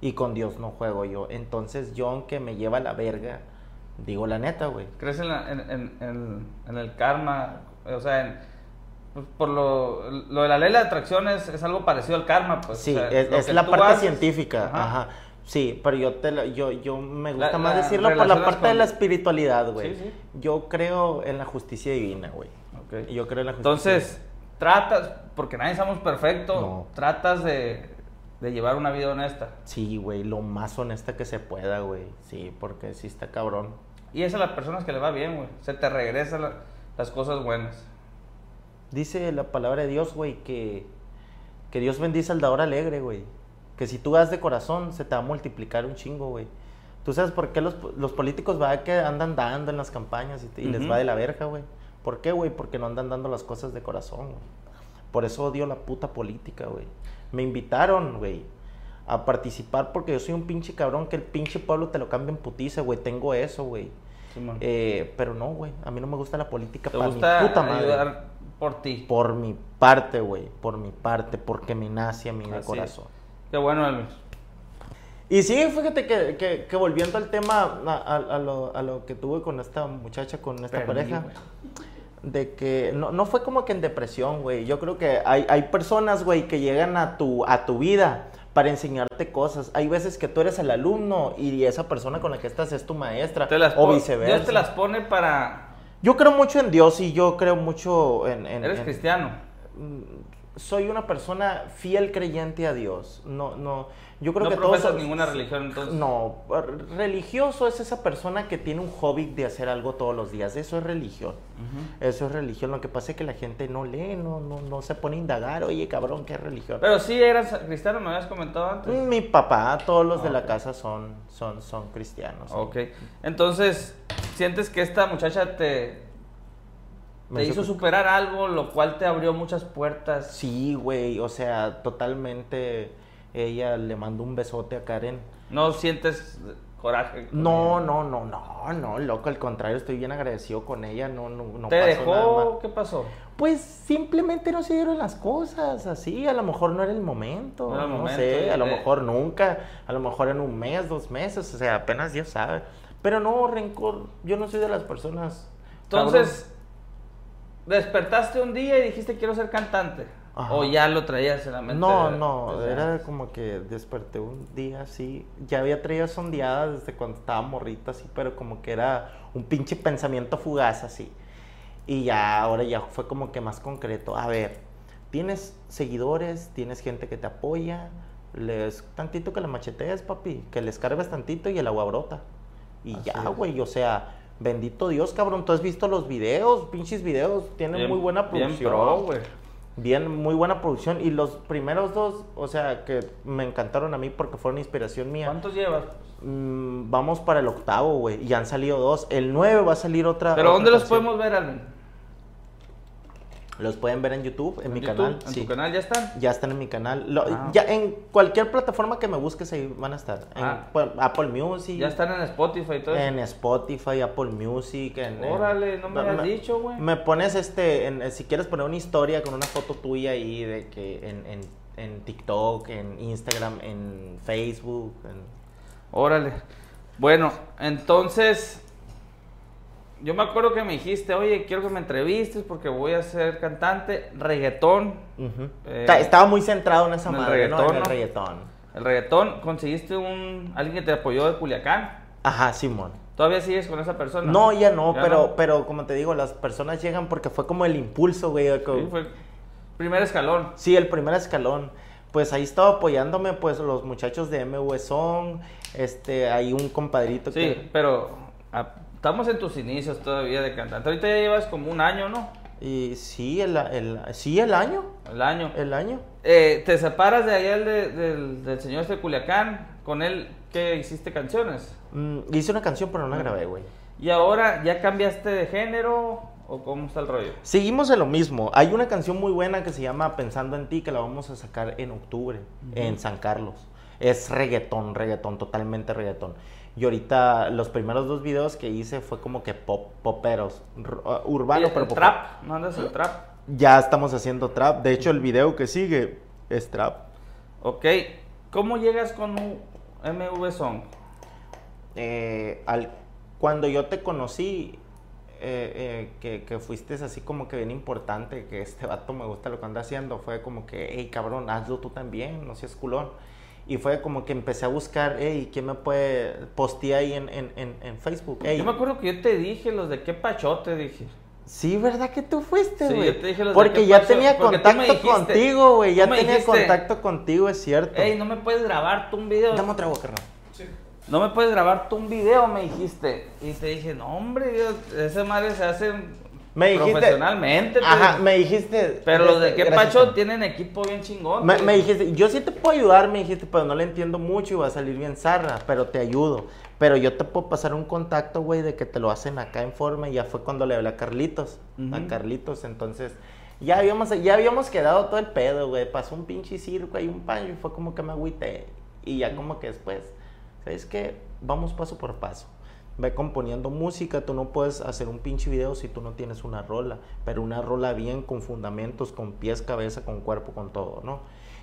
Y con Dios no juego yo. Entonces yo, aunque me lleva a la verga, digo la neta, güey. ¿Crees en, la- en, en- en- en el karma? O sea, en- pues, por lo, lo de la ley de la atracción es, es algo parecido al karma, pues. Sí, o sea, es, la parte haces- científica. Ajá. Ajá. Sí, pero yo, te la- yo, yo me gusta La- más decirlo por la parte de la espiritualidad, güey. Sí, sí. Yo creo en la justicia divina, güey. Yo creo en la justicia Entonces, tratas, porque nadie somos perfectos, No. tratas de, de llevar una vida honesta. Sí, güey, lo más honesta que se pueda, güey. Sí, porque sí está cabrón. Y es a las personas que le va bien, güey. Se te regresan la- las cosas buenas. Dice la palabra de Dios, güey, que, que Dios bendice al dador alegre, güey. Que si tú das de corazón, se te va a multiplicar un chingo, güey. ¿Tú sabes por qué los, los políticos va que andan dando en las campañas y, te- y les va de la verga, güey? ¿Por qué, güey? Porque no andan dando las cosas de corazón, güey. Por eso odio la puta política, güey. Me invitaron, güey, a participar porque yo soy un pinche cabrón que el pinche pueblo te lo cambia en putiza, güey. Tengo eso, güey. Eh, pero no, güey. A mí no me gusta la política te para mi puta madre. por ti. Por mi parte, güey. Por mi parte, porque me nace a mí de corazón. Qué bueno, Elvis. Y sí, fíjate que, que- que volviendo al tema, a, a- a lo, a lo que tuve con esta muchacha, con esta pareja, de que no, no fue como que en depresión, güey. Yo creo que hay, hay personas, güey, que llegan a tu, a tu vida para enseñarte cosas. Hay veces que tú eres el alumno y esa persona con la que estás es tu maestra Te las o viceversa. Dios te las pone para... Yo creo mucho en Dios y yo creo mucho en... en- Eres en- cristiano. Mm, soy una persona fiel creyente a Dios. No, no, yo creo no que todos profesas ninguna religión, entonces. No, r- religioso es esa persona que tiene un hobby de hacer algo todos los días. Eso es religión. Eso es religión. Lo que pasa es que la gente no lee, no, no, no se pone a indagar. Oye, cabrón, ¿qué es religión? Pero sí eras cristiano, me habías comentado antes. Mi papá, todos los de la casa son, son, son cristianos. sí. Ok. Entonces, ¿sientes que esta muchacha te, te hizo- superar algo, lo cual te abrió muchas puertas? Sí, güey, o sea, totalmente ella le mandó un besote a Karen. ¿No sientes coraje? No, ella? no, no, no, no, loco, al contrario, estoy bien agradecido con ella, no, no, no ¿Te pasó dejó? ¿Qué pasó? Pues simplemente no se dieron las cosas así, a lo mejor no era el momento, No era el no momento, sé, a lo mejor nunca, a lo mejor en un mes, dos meses, o sea, apenas Dios sabe. Pero no, rencor, yo no soy de las personas. Entonces, despertaste un día y dijiste quiero ser cantante. Ajá. O ya lo traías en la mente. No, no, desde era antes? como que desperté un día así, ya había traído sondeada desde cuando estaba morrito así, pero como que era un pinche pensamiento fugaz así. Y ya, ahora ya fue como que más concreto. A ver, tienes seguidores, tienes gente que te apoya, les tantito que le machetees, papi, que les cargues tantito y el agua brota. Y Así ya, güey, o sea, bendito Dios, cabrón, tú has visto los videos, pinches videos, tienen Bien- muy buena bien producción. pro, güey. Bien, muy buena producción. Y los primeros dos, o sea, que me encantaron a mí porque fueron inspiración mía. ¿Cuántos llevas? Mm, vamos para el octavo, güey. Y han salido dos. El nueve va a salir otra. ¿Pero otra dónde los podemos ver, Alvin? Los pueden ver en YouTube, en, mi YouTube? canal. ¿En sí. tu canal ya están? Ya están en mi canal. Lo- Ah. Ya en cualquier plataforma que me busques ahí van a estar. En Ah. Apple Music. Ya están en Spotify y todo eso. En Spotify, Apple Music. En, Órale, no me habías dicho, güey. Me pones este, en- si quieres poner una historia con una foto tuya ahí de que en, en, en TikTok, en Instagram, en Facebook. en- Órale. Bueno, entonces. Yo me acuerdo que me dijiste, oye, quiero que me entrevistes porque voy a ser cantante, reggaetón. Eh, Está- Estaba muy centrado en esa en el madre, ¿no? reggaetón, En el ¿no? reggaetón. El reggaetón, conseguiste un alguien que te apoyó de Culiacán. Ajá, Simón. ¿Todavía sigues con esa persona? No, ya no, Ya pero, no. pero como te digo, las personas llegan porque fue como el impulso, güey. Sí, fue primer escalón. Sí, el primer escalón. Pues ahí estaba apoyándome, pues los muchachos de MV Song, este, hay un compadrito Sí, que... pero ah, estamos en tus inicios todavía de cantante. Ahorita ya llevas como un año, ¿no? Y sí, el, el, sí, el año, El año. el año. Eh, te separas de allá de- del, del señor este de Culiacán. Con él, ¿qué hiciste canciones? Mm, hice una canción, pero no la grabé, güey. ¿Y ahora ya cambiaste de género o cómo está el rollo? Seguimos en lo mismo. Hay una canción muy buena que se llama Pensando en ti que la vamos a sacar en octubre en San Carlos. Es reggaetón, reggaetón, totalmente reggaetón. Y ahorita los primeros dos videos que hice fue como que pop, poperos, uh, urbano, ¿Y pero el pop- trap? ¿No andas el trap? Ya estamos haciendo trap. De hecho, el video que sigue es trap. Ok. ¿Cómo llegas con un MV Song? Eh, al, cuando yo te conocí, eh, eh, que, que fuiste así como que bien importante, que este vato me gusta lo que anda haciendo, fue como que, hey cabrón, hazlo tú también, no seas culón. Y fue como que empecé a buscar, hey, ¿quién me puede postear ahí en, en, en, en Facebook? Ey, Yo me acuerdo que yo te dije los de qué pachote, dije. Sí, ¿verdad que tú fuiste, Sí, güey? yo te dije los de Porque qué ya tenía contacto dijiste- contigo, güey. Ya tenía dijiste- contacto contigo, es cierto. Ey, ¿no me puedes grabar tú un video? Dame otra agua, carnal. Sí. No me puedes grabar tú un video, me dijiste. Y te dije, no, hombre, yo- esa madre se hace Me dijiste- profesionalmente. Ajá, me dijiste. Pero los de qué pacho tienen equipo bien chingón. Me, me dijiste, yo sí te puedo ayudar, me dijiste, pero no le entiendo mucho y va a salir bien zarra, pero te ayudo. Pero yo te puedo pasar un contacto, güey, de que te lo hacen acá en forma y ya fue cuando le hablé a Carlitos. A. Carlitos, entonces. Ya habíamos, ya habíamos quedado todo el pedo, güey. Pasó un pinche circo y un paño y fue como que me agüité. Y ya como que después, ¿sabes qué? Vamos paso por paso. Ve componiendo música, tú no puedes hacer un pinche video si tú no tienes una rola, pero una rola bien con fundamentos, con pies, cabeza, con cuerpo, con todo, ¿no?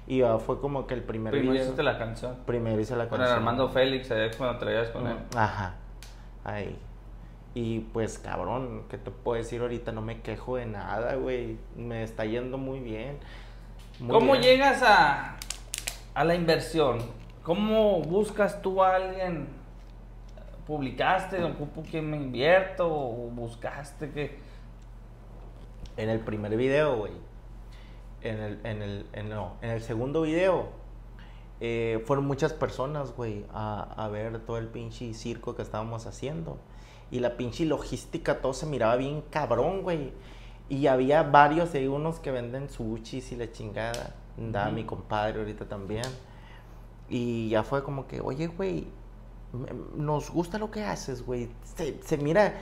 Y ah, fue como que el primer Primero video. hiciste la canción. Primero hice la Con canción. Armando Félix, allá cuando traías con él. Ajá. Ahí. Y pues, cabrón, ¿qué te puedo decir ahorita? No me quejo de nada, güey. Me está yendo muy bien. Muy ¿Cómo bien. llegas a, a la inversión? ¿Cómo buscas tú a alguien? ¿Publicaste? ¿Ocupo que me invierto? ¿O buscaste que.? En el primer video, güey. En el, en el, en, no, en el segundo video. eh, fueron muchas personas, güey, a, a ver todo el pinche circo que estábamos haciendo. Y la pinche logística, todo se miraba bien cabrón, güey. Y había varios, hay unos que venden sushis y la chingada. Da mi compadre ahorita también. Y ya fue como que, oye, güey, nos gusta lo que haces, güey. Se, se mira,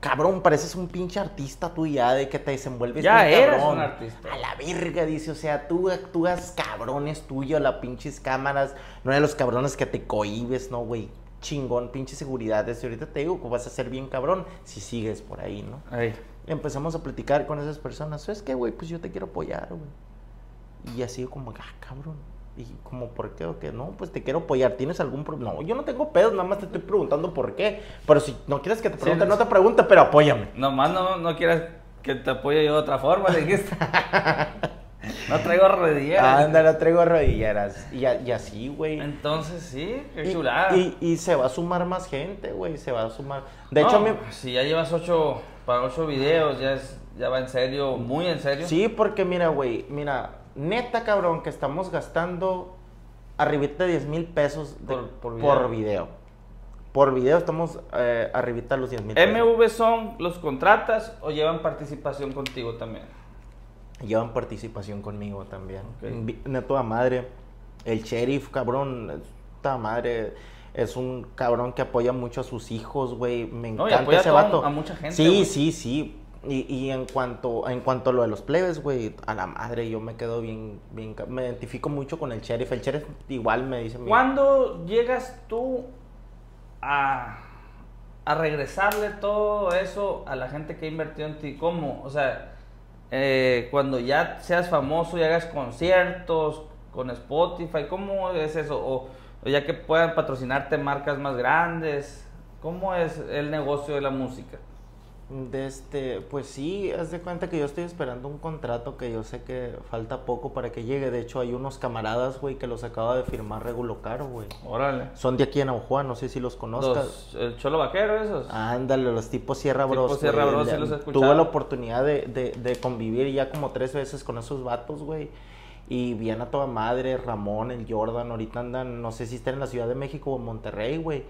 cabrón, pareces un pinche artista tú ya, de que te desenvuelves Ya eres cabrón. un artista. A la verga, dice, o sea, tú actúas cabrones tuyo, las pinches cámaras, no eres los cabrones que te cohibes, ¿no, güey? Chingón, pinche seguridad. Y ahorita te digo que vas a ser bien cabrón si sigues por ahí, ¿no? Ay, Empezamos a platicar con esas personas. ¿Sabes qué, güey? Pues yo te quiero apoyar, güey. Y así como, ah, cabrón. Y como, ¿por qué o qué? No, pues te quiero apoyar. ¿Tienes algún problema? No, yo no tengo pedos, nada más te estoy preguntando por qué. Pero si no quieres que te pregunte, no- no te pregunte, pero apóyame. nomás no, no quieras que te apoye yo de otra forma, dijiste. (laughs) no traigo rodilleras. Anda, no traigo rodilleras. Y, y así, güey. Entonces, sí, qué Y, chulada. y, y se va a sumar más gente, güey. Se va a sumar. De No, hecho, mí. Si ya llevas ocho, para ocho videos, ya, es, ya va en serio, muy en serio. Sí, porque mira, güey. Mira, neta, cabrón, que estamos gastando arribita de 10 mil pesos de- Por- por por, video. Por video estamos eh, arribita de los 10 mil pesos. MV son, ¿los contratas o llevan participación contigo también? Llevan participación conmigo también. Neto a madre. El sheriff, cabrón. Esta madre es un cabrón que apoya mucho a sus hijos, güey. Me No, y encanta apoya ese a todo- vato. a mucha gente, Sí, sí, sí. Y, y en cuanto en cuanto a lo de los plebes, güey, a la madre yo me quedo bien, bien, me identifico mucho con el sheriff. El sheriff igual me dice, ¿Cuándo llegas tú a, a regresarle todo eso a la gente que ha invertido en ti? ¿Cómo? O sea, eh, cuando ya seas famoso y hagas conciertos con Spotify, ¿cómo es eso? O, o ya que puedan patrocinarte marcas más grandes, ¿cómo es el negocio de la música? De este, pues sí, haz de cuenta que yo estoy esperando un contrato que yo sé que falta poco para que llegue. De hecho, hay unos camaradas, güey, que los acaba de firmar Regulo Caro, güey. Órale. Son de aquí en Aujua, no sé si los conozcas. Los, el Cholo Vaquero, esos. Ándale, los tipos Sierra Tipo Bros. Sierra. Bros, sí Le- los he escuchado. Tuve la oportunidad de, de, de convivir ya como tres veces con esos vatos, güey. Y bien a toda madre, Ramón, el Jordan, ahorita andan, no sé si están en la Ciudad de México o en Monterrey, güey.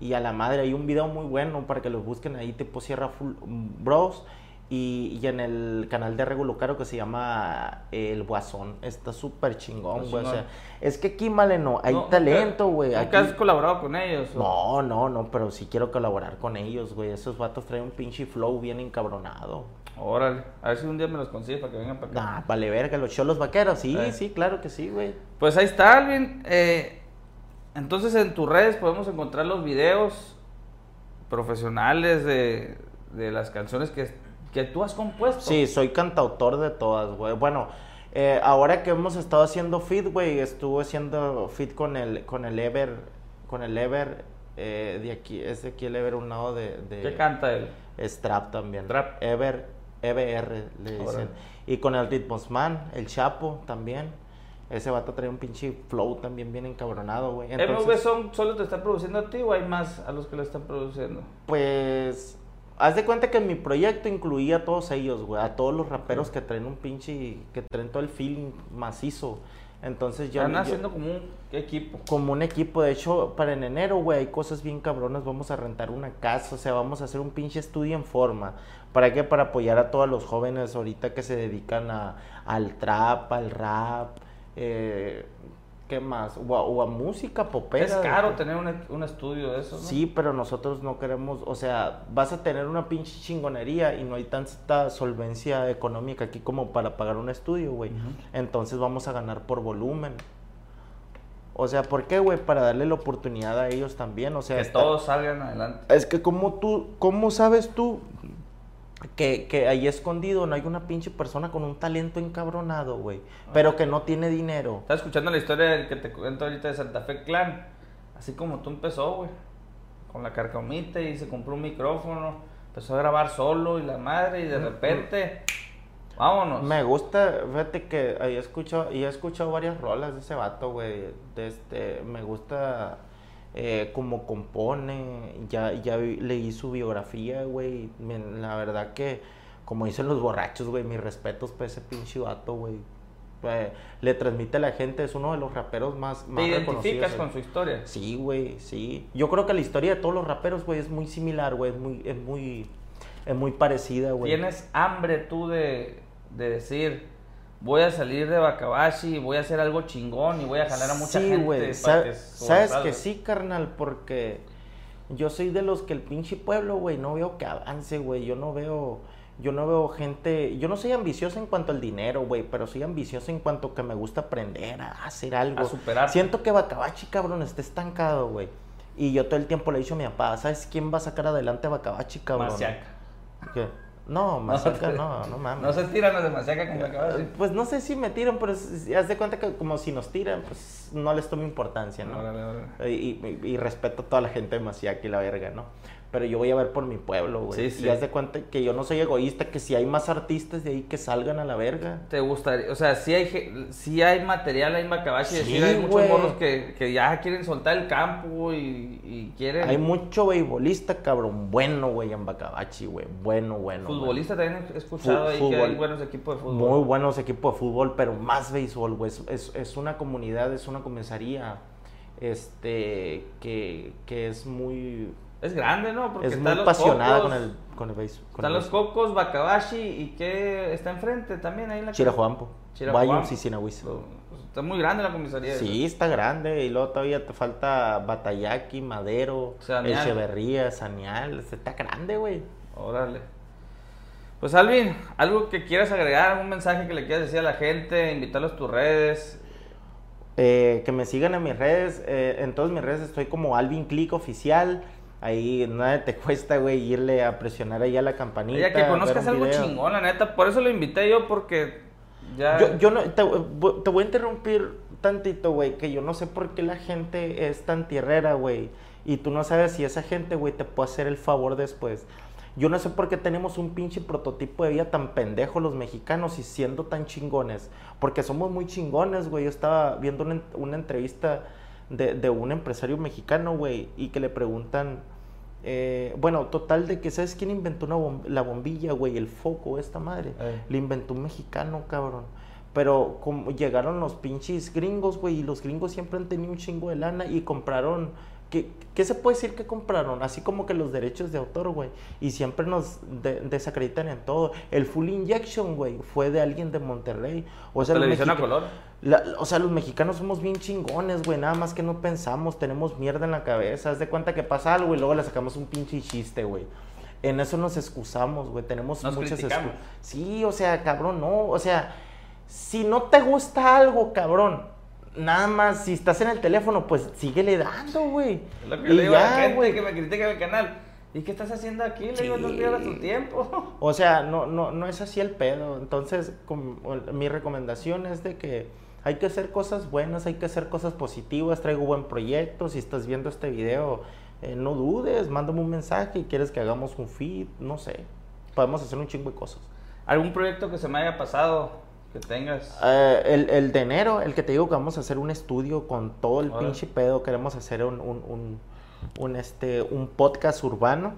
Y a la madre, hay un video muy bueno para que los busquen ahí, tipo Sierra Full- Bros. Y, y en el canal de Regulo Caro que se llama eh, El Guasón. Está súper chingón, güey. O sea, es que aquí, Maleno, hay No, talento, güey. ¿Nunca Aquí- has colaborado con ellos? o? No, no, no, pero sí quiero colaborar con ellos, güey. Esos vatos traen un pinche flow bien encabronado. Órale, a ver si un día me los consigues para que vengan para acá. Nah, vale verga, los cholos vaqueros. Sí, Eh. sí, claro que sí, güey. Pues ahí está, Alvin. Eh, entonces en tus redes podemos encontrar los videos profesionales de, de las canciones que, que tú has compuesto. Sí, soy cantautor de todas, güey. Bueno, eh, ahora que hemos estado haciendo fit, güey, estuve haciendo fit con el, con el Ever, con el Ever, eh, de aquí, es de aquí el Ever, un lado de... de ¿Qué canta él? Es trap también. Trap. Ever, EBR le dicen. Y con el Ritmosman, el Chapo también. Ese vato trae un pinche flow también bien encabronado, güey. ¿MV Entonces, Song solo te está produciendo a ti o hay más a los que le están produciendo? pues, haz de cuenta que mi proyecto incluía a todos ellos, güey. A todos los raperos que traen un pinche, que traen todo el feeling macizo. Entonces yo... Están yo- haciendo como un equipo. como un equipo. De hecho, para en enero, güey, hay cosas bien cabronas. Vamos a rentar una casa, o sea, vamos a hacer un pinche estudio en forma. ¿Para qué? Para apoyar a todos los jóvenes ahorita que se dedican a, al trap, al rap, eh, ¿qué más? O a, o a música popera. Es caro tener un, un estudio de esos, ¿no? Sí, pero nosotros no queremos, o sea, vas a tener una pinche chingonería y no hay tanta solvencia económica aquí como para pagar un estudio, güey. Entonces vamos a ganar por volumen. O sea, ¿por qué, güey? Para darle la oportunidad a ellos también, o sea... Que todos salgan adelante. Es que como tú, ¿cómo sabes tú que, que ahí escondido no hay una pinche persona con un talento encabronado, güey? Pero que no tiene dinero. Estaba escuchando la historia del que te cuento ahorita de Santa Fe Clan. Así como tú empezó, güey. Con la carcomita y se compró un micrófono. Empezó a grabar solo y la madre y de repente... Vámonos. Me gusta, fíjate que ahí he escuchado, y he escuchado varias rolas de ese vato, güey. De este, me gusta eh, cómo compone, ya, ya leí su biografía, güey. La verdad que, como dicen los borrachos, güey, mis respetos para ese pinche vato, güey. Eh, le transmite a la gente, es uno de los raperos más, más ¿Te identificas con su historia? Sí, güey, sí. Yo creo que la historia de todos los raperos, güey, es muy similar, güey. Es muy, es muy, es muy parecida, güey. ¿Tienes hambre tú de, de decir, voy a salir de Bacabashi y voy a hacer algo chingón y voy a jalar a mucha sí, gente? güey. para sa- que Sabes sobresalga"? que sí, carnal, porque yo soy de los que el pinche pueblo, güey, no veo que avance, güey. Yo no veo, yo no veo gente, yo no soy ambicioso en cuanto al dinero, güey, pero soy ambicioso en cuanto que me gusta aprender a hacer algo. A superarte. Siento que Bacabachi, cabrón, está estancado, güey. Y yo todo el tiempo le he dicho a mi papá, ¿sabes quién va a sacar adelante a Bacabachi, cabrón? Masiaca. ¿Qué? No, Masaca, no, no mames. No se tiran los de Masiaca con Bacabashi. Pues no sé si me tiran, pero haz de cuenta que como si nos tiran, pues no les tomo importancia, ¿no? Órale, órale. Y, y- y respeto a toda la gente de Maciac y la verga, ¿no? Pero yo voy a ver por mi pueblo, güey. Sí, sí. Y haz de cuenta que yo no soy egoísta, que si hay más artistas de ahí que salgan a la verga. ¿Te gustaría? O sea, sí hay, sí hay material ahí en Bacabashi. es Sí, decir, hay muchos morros que, que ya quieren soltar el campo y, y quieren... Hay mucho beisbolista, cabrón, bueno, güey, en Bacabachi, güey. Bueno, bueno. güey. Futbolista también he escuchado Fu- ahí que fútbol. hay buenos equipos de fútbol. Muy buenos equipos de fútbol, pero más béisbol, güey. Es, es, es una comunidad, es una comisaría este, que, que es muy, Es grande, ¿no? Porque es muy los apasionada Cocos, con el, con el béisbol. con Están los Cocos, Bacabashi y que está enfrente también ahí en la Chirajuampo. Chirajuampo. Bayums y Sinahuiza. Pues, Está muy grande la comisaría. Sí, está grande. Y luego todavía te falta Batayaki, Madero, Sanial. Echeverría, Sanial. Está grande, güey. Órale. Pues Alvin, algo que quieras agregar, un mensaje que le quieras decir a la gente, invitarlos a tus redes. Eh, que me sigan en mis redes. eh, en todas mis redes estoy como Alvin Click Oficial. Ahí nada te (laughs) cuesta, güey, irle a presionar ahí a la campanita. Ya que conozcas algo video. chingón, la neta. Por eso lo invité yo, porque ya. Yo, yo no, te, te voy a interrumpir tantito, güey, que yo no sé por qué la gente es tan tierrera, güey. Y tú no sabes si esa gente, güey, te puede hacer el favor después. Yo no sé por qué tenemos un pinche prototipo de vida tan pendejo los mexicanos y siendo tan chingones. Porque somos muy chingones, güey. Yo estaba viendo una, en- una entrevista de, de un empresario mexicano, güey, y que le preguntan... eh, bueno, total de que, ¿sabes quién inventó una bom- la bombilla, güey? El foco, esta madre. Eh. Le inventó un mexicano, cabrón. Pero como llegaron los pinches gringos, güey, y los gringos siempre han tenido un chingo de lana y compraron ¿qué, qué se puede decir que compraron? Así como que los derechos de autor, güey. Y siempre nos de- desacreditan en todo. El Full Injection, güey, fue de alguien de Monterrey. O sea, los Televisión a color. la- o sea, los mexicanos somos bien chingones, güey. Nada más que no pensamos, tenemos mierda en la cabeza. Haz de cuenta que pasa algo y luego le sacamos un pinche chiste, güey. En eso nos excusamos, güey. Tenemos Nos muchas excusas. Sí, o sea, cabrón, no. O sea, si no te gusta algo, cabrón, nada más, si estás en el teléfono, pues síguele dando, güey. Es lo que Y le digo a la ya, gente güey. que me critica el canal. ¿Y qué estás haciendo aquí? Le digo, no Sí. pierdas tu tiempo. (laughs) O sea, no, no, no es así el pedo. Entonces, como- mi recomendación es de que hay que hacer cosas buenas, hay que hacer cosas positivas. Traigo buen proyecto. Si estás viendo este video, eh, no dudes, mándame un mensaje. ¿Quieres que hagamos un feed? No sé. Podemos hacer un chingo de cosas. ¿Algún proyecto que se me haya pasado que tengas? Eh, el, el de enero, el que te digo que vamos a hacer un estudio con todo el Órale. pinche pedo, queremos hacer un, un, un, un, este, un podcast urbano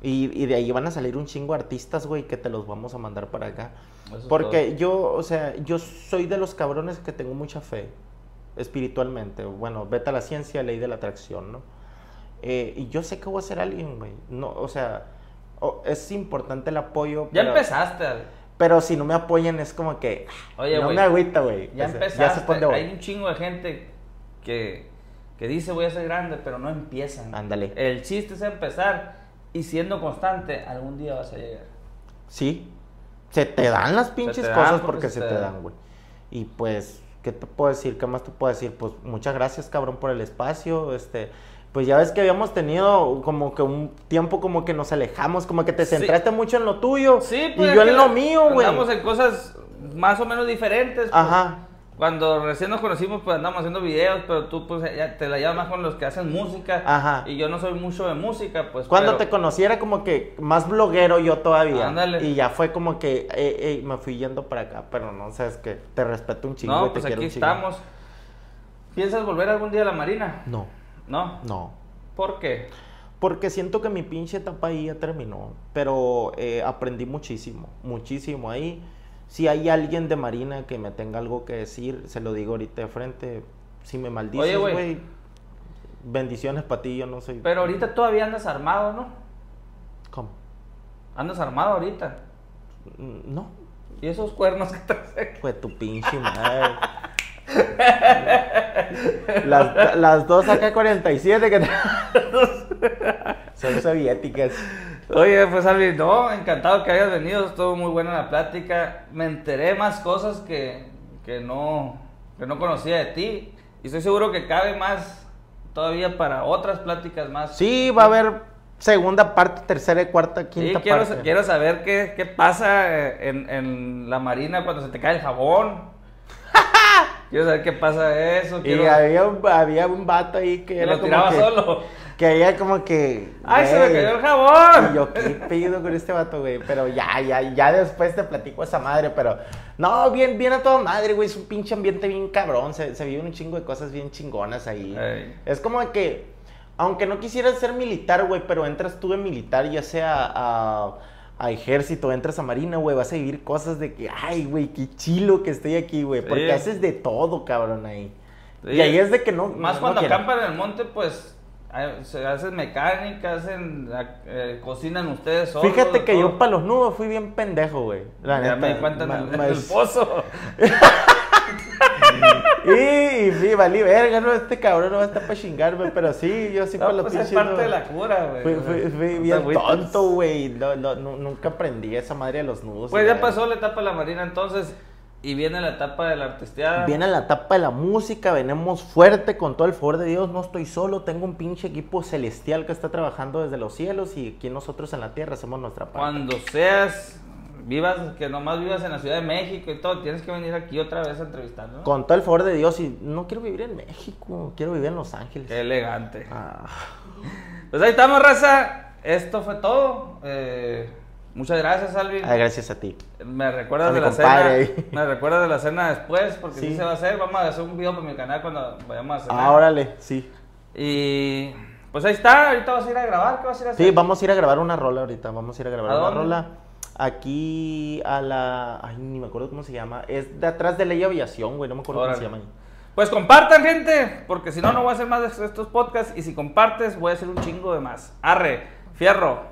y, y de ahí van a salir un chingo de artistas, güey, que te los vamos a mandar para acá. Eso es Porque yo, o sea, yo soy de los cabrones que tengo mucha fe espiritualmente. Bueno, vete a la ciencia, ley de la atracción, ¿no? Eh, y yo sé que voy a ser alguien, güey. No, o sea, o- es importante el apoyo. Ya pero- empezaste. Pero si no me apoyan es como que Oye, no güey, me agüita, güey. Ya empezaste. Ya voy. Hay un chingo de gente que, que dice voy a ser grande, pero no empiezan. Ándale. El chiste es empezar y siendo constante, algún día vas a llegar. Sí. Se te dan las pinches dan cosas porque porque se se te dan, güey. Y pues, ¿qué te puedo decir? ¿Qué más te puedo decir? Pues muchas gracias, cabrón, por el espacio. Este, pues ya ves que habíamos tenido como que un tiempo como que nos alejamos, como que te Sí. centraste mucho en lo tuyo. Sí, y pues. yo es que en lo mío, güey. Andamos en cosas más o menos diferentes. pues. Ajá. Cuando recién nos conocimos, pues andamos haciendo videos, pero tú pues ya te la llevas más con los que hacen música. Ajá. Y yo no soy mucho de música, pues. Cuando pero- te conocí era como que más bloguero yo todavía. Ándale. Y ya fue como que eh, eh, me fui yendo para acá, pero no, sabes que te respeto un chingo. y No, te pues quiero aquí un chingo. estamos. ¿Piensas volver algún día a la Marina? No, No. no. ¿Por qué? Porque siento que mi pinche etapa ahí ya terminó. Pero eh, aprendí muchísimo, muchísimo ahí. Si hay alguien de Marina que me tenga algo que decir, se lo digo ahorita de frente. Si me maldices, güey. bendiciones para ti, yo no soy... Pero ahorita todavía andas armado, ¿no? ¿Cómo? Andas armado ahorita. Mm, No, ¿Y esos cuernos que traes? Fue tu pinche madre. (laughs) las, las dos AK-47 que son soviéticas. Oye, pues Alvin, no, encantado que hayas venido, estuvo muy buena la plática. Me enteré más cosas que, que, no, que no conocía de ti. Y estoy seguro que cabe más todavía para otras pláticas más. Sí, va a haber segunda parte, tercera cuarta, Sí, quinta quiero, parte. quiero saber qué, qué pasa eh, en, en la marina cuando se te cae el jabón. (laughs) quiero saber qué pasa eso. Y Quiero, había un, había un vato ahí que que era lo como tiraba que, solo. que había como que... ¡Ay, se me cayó el jabón! Y yo, ¿qué pedo con este vato, güey? Pero ya, ya, ya después te platico esa madre, pero... No, bien, bien a toda madre, güey. Es un pinche ambiente bien cabrón. Se, se viven un chingo de cosas bien chingonas ahí. Ey. Es como que... Aunque no quisieras ser militar, güey, pero entras tú en militar, ya sea a, a ejército, entras a marina, güey, vas a vivir cosas de que, ay, güey, qué chilo que estoy aquí, güey. Porque Sí. haces de todo, cabrón, ahí. Sí. Y ahí es de que no... Más no cuando acampan en el monte, pues se hacen mecánica, hacen, eh, cocinan ustedes solos. Fíjate que todo. yo para los nudos fui bien pendejo, güey. La Ya neta. me di cuenta en ma- el, en ma- el pozo. (laughs) Y sí, valí verga, no, este cabrón no va a estar para chingarme, pero sí, yo sí No, para los pues es pinches parte nudos. de la cura, güey. Fui, bien tonto, güey. No, no, nu- nunca aprendí esa madre de los nudos. Pues ya pasó la etapa de la marina entonces y viene la etapa de la artisteada. Viene la etapa de la música, venimos fuerte con todo el favor de Dios, no estoy solo, tengo un pinche equipo celestial que está trabajando desde los cielos y aquí nosotros en la tierra hacemos nuestra parte. Cuando seas, vivas, que nomás vivas en la Ciudad de México y todo, tienes que venir aquí otra vez a entrevistar, ¿no? Con todo el favor de Dios y no quiero vivir en México, quiero vivir en Los Ángeles. Qué elegante. Ah. Pues ahí estamos, raza. Esto fue todo. Eh, muchas gracias, Alvin. Ah, gracias a ti. Me recuerdas A de la cena. compadre. (laughs) Me recuerdas de la cena después, porque sí. Sí. se va a hacer. Vamos a hacer un video para mi canal cuando vayamos a cenar. Ah, órale, sí. Y pues ahí está. Ahorita vas a ir a grabar. ¿Qué vas a ir a hacer? Sí, vamos a ir a grabar una rola ahorita, vamos a ir a grabar ¿A una dónde? rola. Aquí a la... Ay, ni me acuerdo cómo se llama. Es de atrás de Ley Aviación, güey, no me acuerdo Órale. cómo se llama. ahí. Pues compartan, gente, porque si no, no voy a hacer más de estos podcasts. Y si compartes, voy a hacer un chingo de más. Arre, fierro.